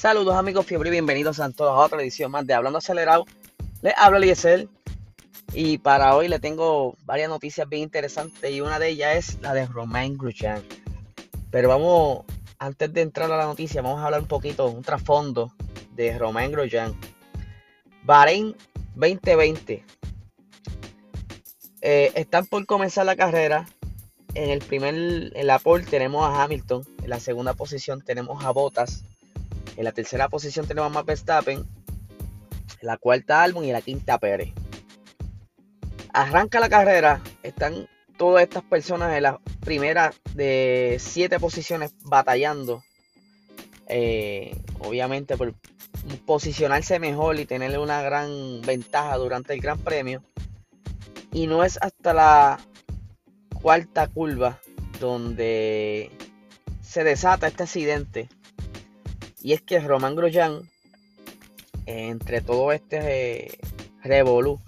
Saludos amigos fiebre y bienvenidos a todos a otra edición más de Hablando Acelerado. Les habla Eliezer y para hoy le tengo varias noticias bien interesantes y una de ellas es la de Romain Grosjean. Pero vamos, antes de entrar a la noticia, vamos a hablar un poquito, un trasfondo de Romain Grosjean. Bahrein 2020. Eh, están por comenzar la carrera. En el primer, en la pole tenemos a Hamilton. En la segunda posición tenemos a Bottas. En la tercera posición tenemos a Max Verstappen. En la cuarta Albon y la quinta Pérez. Arranca la carrera. Están todas estas personas en las primeras de siete posiciones batallando. Eh, obviamente por posicionarse mejor y tener una gran ventaja durante el Gran Premio. Y no es hasta la cuarta curva donde se desata este accidente y es que Román Grosjean, entre todo este eh, revolú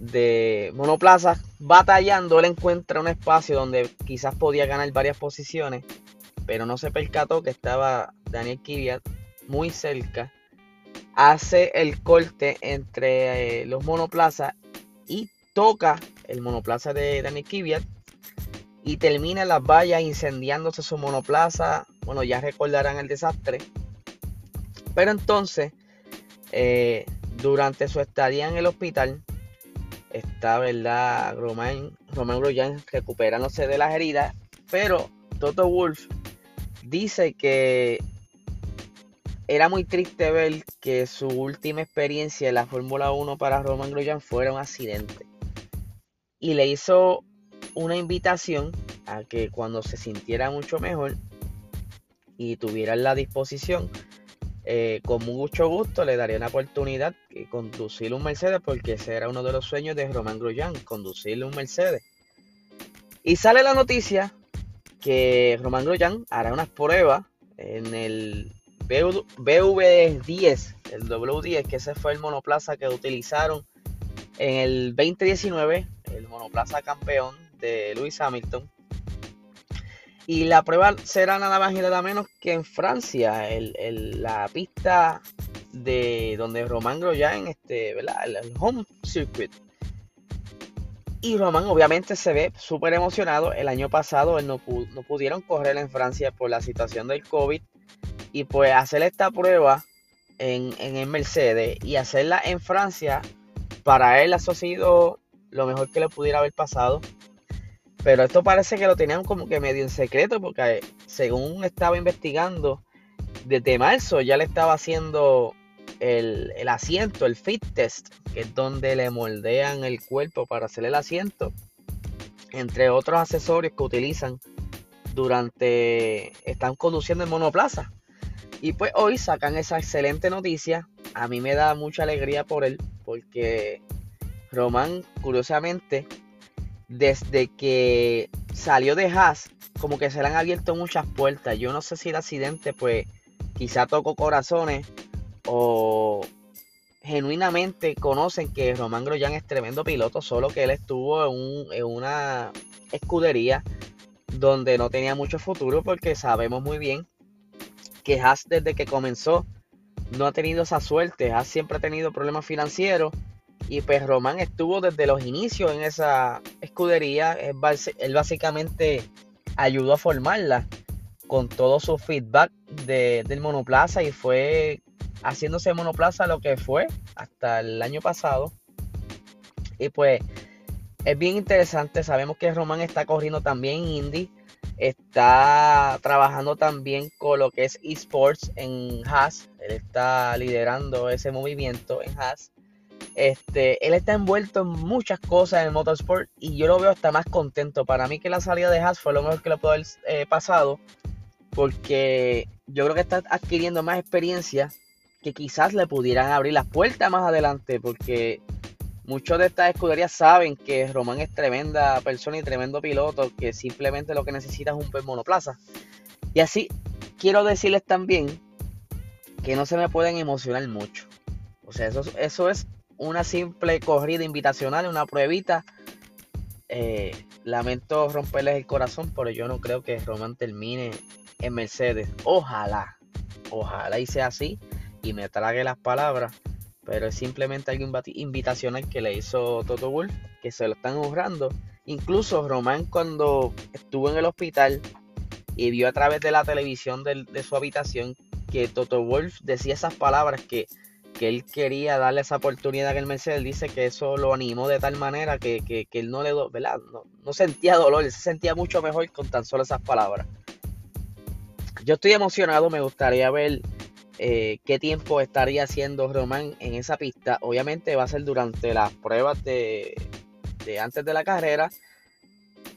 de monoplazas, batallando, él encuentra un espacio donde quizás podía ganar varias posiciones, pero no se percató que estaba Daniel Kvyat muy cerca. Hace el corte entre eh, los monoplazas y toca el monoplaza de Daniel Kvyat y termina las vallas incendiándose su monoplaza. Bueno, ya recordarán el desastre. Pero entonces, eh, durante su estadía en el hospital, está, ¿verdad? Romain, Romain Grosjean recuperándose de las heridas, pero Toto Wolf dice que era muy triste ver que su última experiencia en la Fórmula 1 para Romain Grosjean fuera un accidente. Y le hizo una invitación a que cuando se sintiera mucho mejor y tuviera la disposición, eh, con mucho gusto le daría una oportunidad de conducir un Mercedes porque ese era uno de los sueños de Román Grosjean, conducirle un Mercedes. Y sale la noticia que Román Grosjean hará unas pruebas en el BV10, el W10, que ese fue el monoplaza que utilizaron en el 2019, el monoplaza campeón de Lewis Hamilton. Y la prueba será nada más y nada menos que en Francia, el, la pista de donde Román Grosjean, este, ¿verdad? El, home circuit. Y Román obviamente se ve súper emocionado. El año pasado no, no pudieron correr en Francia por la situación del COVID. Y pues hacer esta prueba en, en el Mercedes y hacerla en Francia, para él ha sido lo mejor que le pudiera haber pasado. Pero esto parece que lo tenían como que medio en secreto porque según estaba investigando, desde marzo ya le estaba haciendo el, asiento, el fit test, que es donde le moldean el cuerpo para hacer el asiento, entre otros accesorios que utilizan durante, están conduciendo en monoplaza. Y pues hoy sacan esa excelente noticia. A mí me da mucha alegría por él, porque Román, curiosamente, desde que salió de Haas, como que se le han abierto muchas puertas. Yo no sé si el accidente, pues, quizá tocó corazones o genuinamente conocen que Román Grosjean es tremendo piloto, solo que él estuvo en, una escudería donde no tenía mucho futuro porque sabemos muy bien que Haas desde que comenzó no ha tenido esa suerte, Haas siempre ha tenido problemas financieros y pues Román estuvo desde los inicios en esa escudería. Él, básicamente ayudó a formarla con todo su feedback del monoplaza y fue haciéndose monoplaza lo que fue hasta el año pasado. Y pues es bien interesante. Sabemos que Román está corriendo también Indy. Está trabajando también con lo que es esports en Haas. Él está liderando ese movimiento en Haas. Este, él está envuelto en muchas cosas en el motorsport y yo lo veo hasta más contento. Para mí que la salida de Haas fue lo mejor que le pudo haber eh, pasado porque yo creo que está adquiriendo más experiencia que quizás le pudieran abrir las puertas más adelante porque muchos de estas escuderías saben que Román es tremenda persona y tremendo piloto que simplemente lo que necesita es un buen monoplaza. Y así quiero decirles también que no se me pueden emocionar mucho. O sea, eso, eso es una simple corrida invitacional, una pruebita. Eh, lamento romperles el corazón, pero yo no creo que Roman termine en Mercedes. Ojalá, Ojalá y sea así y me trague las palabras. Pero es simplemente algo invitacional que le hizo Toto Wolf, que se lo están honrando. Incluso Román cuando estuvo en el hospital y vio a través de la televisión de, su habitación que Toto Wolf decía esas palabras que, él quería darle esa oportunidad en el Mercedes, dice que eso lo animó de tal manera que, él no le ¿verdad? No, no, sentía dolor, él se sentía mucho mejor con tan solo esas palabras. Yo estoy emocionado, me gustaría ver eh, qué tiempo estaría haciendo Román en esa pista. Obviamente va a ser durante las pruebas de, antes de la carrera.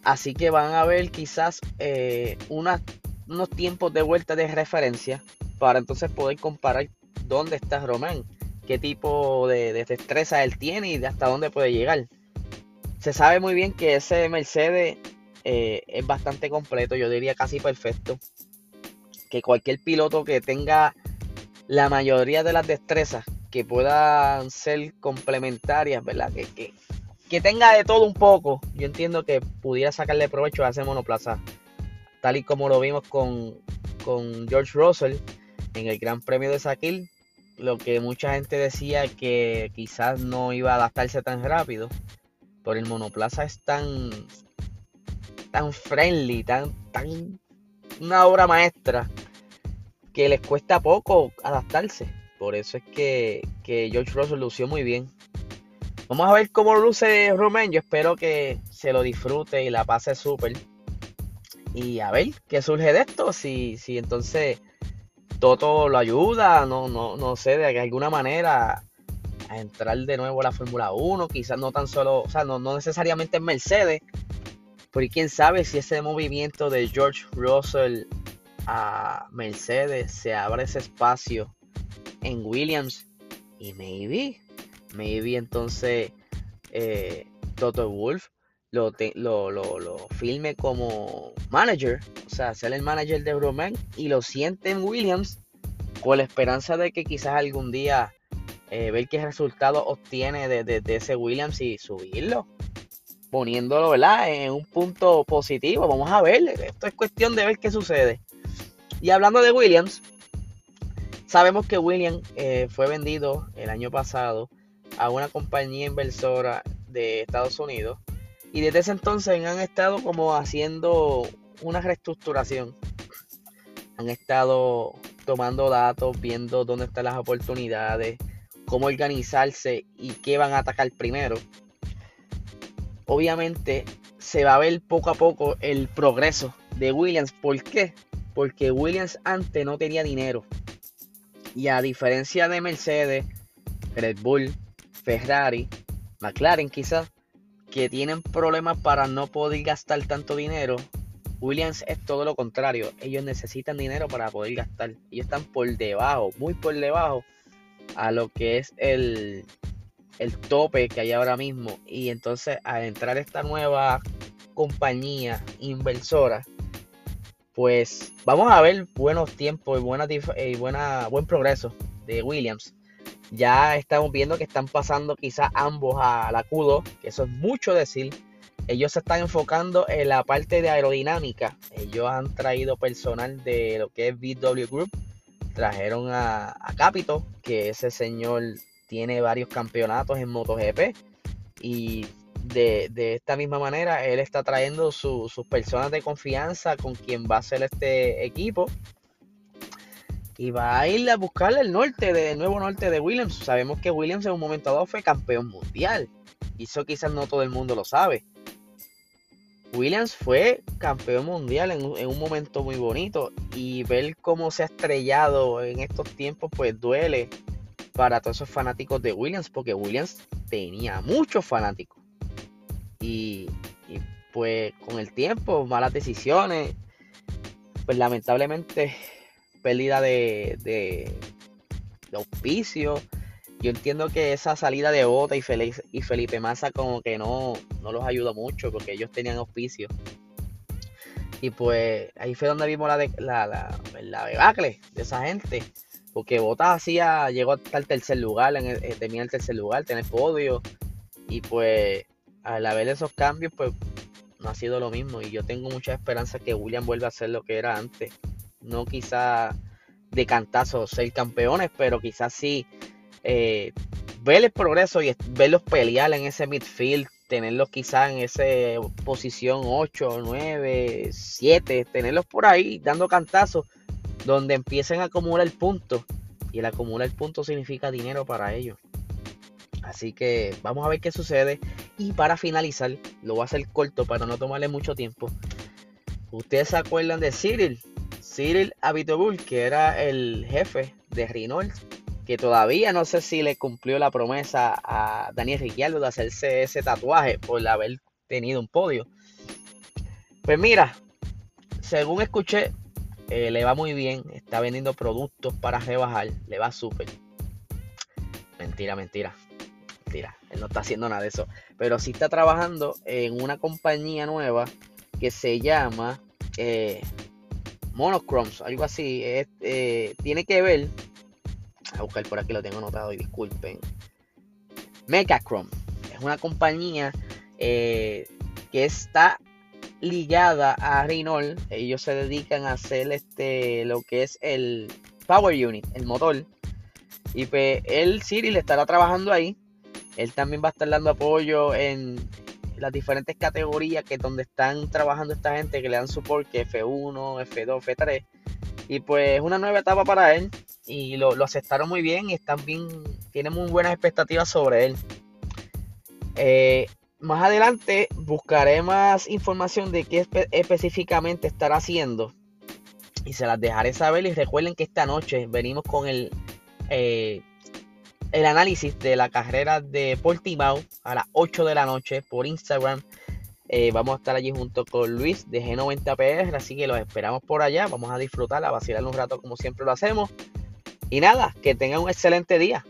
Así que van a ver quizás eh, unos tiempos de vuelta de referencia para entonces poder comparar dónde está Román, qué tipo de, destreza él tiene y hasta dónde puede llegar. Se sabe muy bien que ese Mercedes eh, es bastante completo, yo diría casi perfecto. Que cualquier piloto que tenga la mayoría de las destrezas que puedan ser complementarias, ¿verdad? Que, que, tenga de todo un poco. Yo entiendo que pudiera sacarle provecho a ese monoplaza. Tal y como lo vimos con, con George Russell en el Gran Premio de Sakil. Lo que mucha gente decía que quizás no iba a adaptarse tan rápido. Pero el monoplaza es tan, tan friendly, tan, tan una obra maestra que les cuesta poco adaptarse. Por eso es que, George Russell lució muy bien. Vamos a ver cómo luce Romain. Yo espero que se lo disfrute y la pase súper. Y a ver qué surge de esto. Si, si entonces Toto lo ayuda, no, no, no sé, de alguna manera a entrar de nuevo a la Fórmula 1. Quizás no tan solo, o sea, no, no necesariamente en Mercedes. Pero quién sabe si ese movimiento de George Russell a Mercedes se abre ese espacio en Williams y maybe, maybe entonces eh, Toto Wolf lo, lo, lo, filme como manager, sea, ser el manager de Roman y lo siente en Williams con la esperanza de que quizás algún día eh, ver qué resultado obtiene de, ese Williams y subirlo poniéndolo ¿verdad? en un punto positivo. Vamos a ver, esto es cuestión de ver qué sucede. Y hablando de Williams, sabemos que Williams eh, fue vendido el año pasado a una compañía inversora de Estados Unidos y desde ese entonces han estado como haciendo una reestructuración. Han estado tomando datos, viendo dónde están las oportunidades, cómo organizarse y qué van a atacar primero. Obviamente se va a ver poco a poco el progreso de Williams. ¿Por qué? porque Williams antes no tenía dinero. Y a diferencia de Mercedes, Red Bull, Ferrari, McLaren quizás, que tienen problemas para no poder gastar tanto dinero, Williams es todo lo contrario. Ellos necesitan dinero para poder gastar. Ellos están por debajo, muy por debajo a lo que es el, el tope que hay ahora mismo. Y entonces al entrar esta nueva compañía inversora, pues vamos a ver buenos tiempos y, buena, y buena, buen progreso de Williams. Ya estamos viendo que están pasando quizás ambos a la q que eso es mucho decir. Ellos se están enfocando en la parte de aerodinámica. Ellos han traído personal de lo que es BW Group. Trajeron a, Capito, que ese señor tiene varios campeonatos en MotoGP. Y de, esta misma manera, él está trayendo sus personas de confianza con quien va a ser este equipo. Y va a ir a buscarle el norte, de, nuevo norte de Williams. Sabemos que Williams en un momento dado fue campeón mundial. Y eso quizás no todo el mundo lo sabe. Williams fue campeón mundial en, un momento muy bonito y ver cómo se ha estrellado en estos tiempos pues duele para todos esos fanáticos de Williams porque Williams tenía muchos fanáticos y, pues con el tiempo, malas decisiones, pues lamentablemente pérdida de, de, auspicio. Yo entiendo que esa salida de Bota y Felipe, y Felipe Massa como que no, no los ayudó mucho porque ellos tenían auspicio. Y pues ahí fue donde vimos la, de, la, la, debacle de esa gente. Porque Bota hacía, llegó hasta el tercer lugar, en eh, tenía el tercer lugar, tener podio. Y pues al haber esos cambios, pues no ha sido lo mismo. Y yo tengo mucha esperanza que William vuelva a ser lo que era antes. No quizá de cantazo ser campeones, pero quizás sí eh, ver el progreso y verlos pelear en ese midfield, tenerlos quizás en esa posición 8, 9, 7, tenerlos por ahí dando cantazos donde empiecen a acumular puntos. Y el acumular puntos significa dinero para ellos. Así que vamos a ver qué sucede. Y para finalizar, lo voy a hacer corto para no tomarle mucho tiempo. Ustedes se acuerdan de Cyril, Cyril Abitobul, que era el jefe de Renault, que todavía no sé si le cumplió la promesa a Daniel Ricciardo de hacerse ese tatuaje por haber tenido un podio. Pues mira, según escuché, eh, le va muy bien, está vendiendo productos para rebajar, le va súper. Mentira, mentira, mentira, él no está haciendo nada de eso, pero sí está trabajando en una compañía nueva que se llama eh, Monochromes, algo así. Eh, tiene que ver. A buscar por aquí lo tengo anotado y disculpen. Mechachrome es una compañía eh, que está ligada a Renault. Ellos se dedican a hacer este lo que es el Power Unit, el motor. Y pues él, Siri, le estará trabajando ahí. Él también va a estar dando apoyo en, las diferentes categorías que donde están trabajando esta gente que le dan support, que F1, F2, F3. Y pues una nueva etapa para él. Y lo, aceptaron muy bien y están bien, tienen muy buenas expectativas sobre él. Eh, más adelante buscaré más información de qué específicamente estará haciendo. Y se las dejaré saber. Y recuerden que esta noche venimos con el eh, el análisis de la carrera de Portimao a las 8 de la noche por Instagram. Eh, vamos a estar allí junto con Luis de G90PR, así que los esperamos por allá. Vamos a disfrutar, a vacilar un rato como siempre lo hacemos. Y nada, que tengan un excelente día.